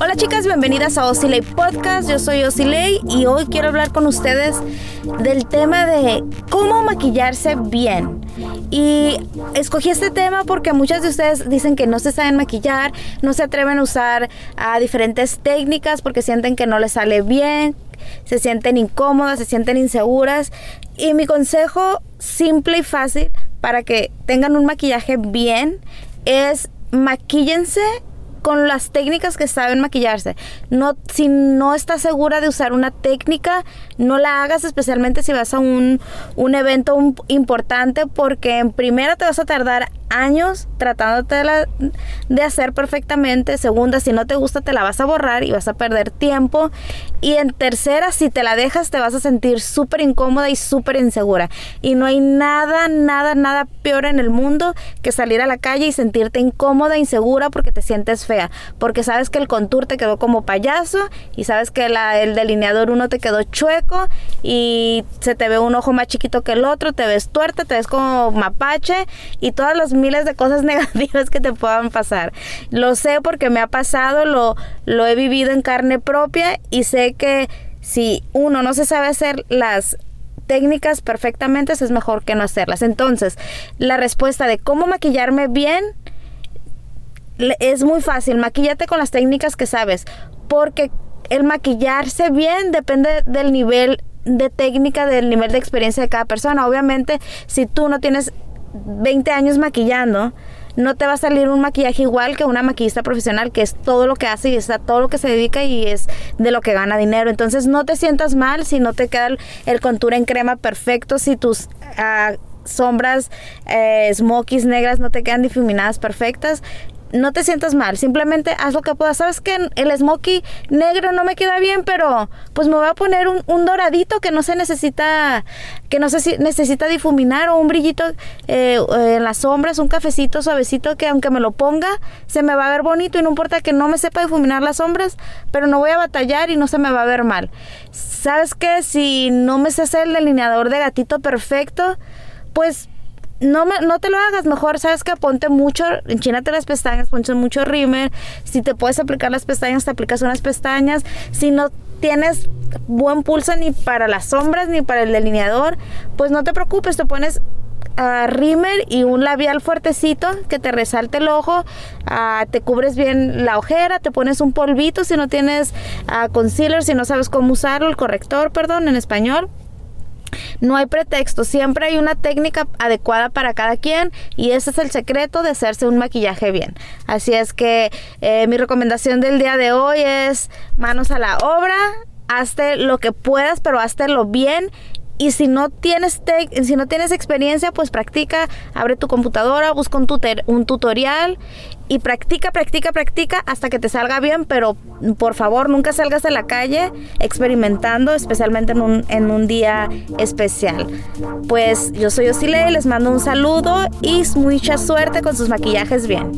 Hola chicas, bienvenidas a Osilei Podcast. Yo soy Osilei y hoy quiero hablar con ustedes del tema de cómo maquillarse bien. Y escogí este tema porque muchas de ustedes dicen que no se saben maquillar, no se atreven a usar a diferentes técnicas porque sienten que no les sale bien, se sienten incómodas, se sienten inseguras. Y mi consejo simple y fácil para que tengan un maquillaje bien es maquíllense con las técnicas que saben maquillarse. No, si no estás segura de usar una técnica, no la hagas, especialmente si vas a un, un evento importante, porque en primera te vas a tardar años tratándote de hacer perfectamente. Segunda, si no te gusta, te la vas a borrar y vas a perder tiempo. Y en tercera, si te la dejas, te vas a sentir súper incómoda y súper insegura. Y no hay nada, nada, nada peor en el mundo que salir a la calle y sentirte incómoda, insegura porque te sientes fea. Porque sabes que el contour te quedó como payaso y sabes que el delineador uno te quedó chueco y se te ve un ojo más chiquito que el otro, te ves tuerta, te ves como mapache y todas las miles de cosas negativas que te puedan pasar. Lo sé porque me ha pasado, lo, lo he vivido en carne propia y sé que si uno no se sabe hacer las técnicas perfectamente, es mejor que no hacerlas. Entonces, la respuesta de cómo maquillarme bien es muy fácil. Maquillate con las técnicas que sabes, porque el maquillarse bien depende del nivel de técnica, del nivel de experiencia de cada persona. Obviamente, si tú no tienes 20 años maquillando, no te va a salir un maquillaje igual que una maquillista profesional que es todo lo que hace y es a todo lo que se dedica y es de lo que gana dinero. Entonces no te sientas mal si no te queda el, el contour en crema perfecto, si tus ah, sombras eh, smokies negras no te quedan difuminadas perfectas no te sientas mal, simplemente haz lo que puedas. Sabes que el smokey negro no me queda bien, pero pues me voy a poner un, doradito que no se necesita, que no se necesita difuminar o un brillito eh, en las sombras, un cafecito suavecito que aunque me lo ponga se me va a ver bonito y no importa que no me sepa difuminar las sombras, pero no voy a batallar y no se me va a ver mal. Sabes que si no me sé hacer el delineador de gatito perfecto, pues no, me, no te lo hagas, mejor sabes que ponte mucho, enchínate las pestañas, ponte mucho rímel, si te puedes aplicar las pestañas, te aplicas unas pestañas, si no tienes buen pulso ni para las sombras ni para el delineador, pues no te preocupes, te pones uh, rímel y un labial fuertecito que te resalte el ojo, uh, te cubres bien la ojera, te pones un polvito si no tienes uh, concealer, si no sabes cómo usarlo, el corrector, perdón, en español no hay pretexto, siempre hay una técnica adecuada para cada quien y ese es el secreto de hacerse un maquillaje bien. Así es que eh, mi recomendación del día de hoy es manos a la obra, hazte lo que puedas, pero lo bien y si no tienes si no tienes experiencia, pues practica, abre tu computadora, busca un, un tutorial y practica, practica, practica hasta que te salga bien, pero por favor nunca salgas a la calle experimentando, especialmente en un, en un día especial. Pues yo soy Osile, les mando un saludo y mucha suerte con sus maquillajes bien.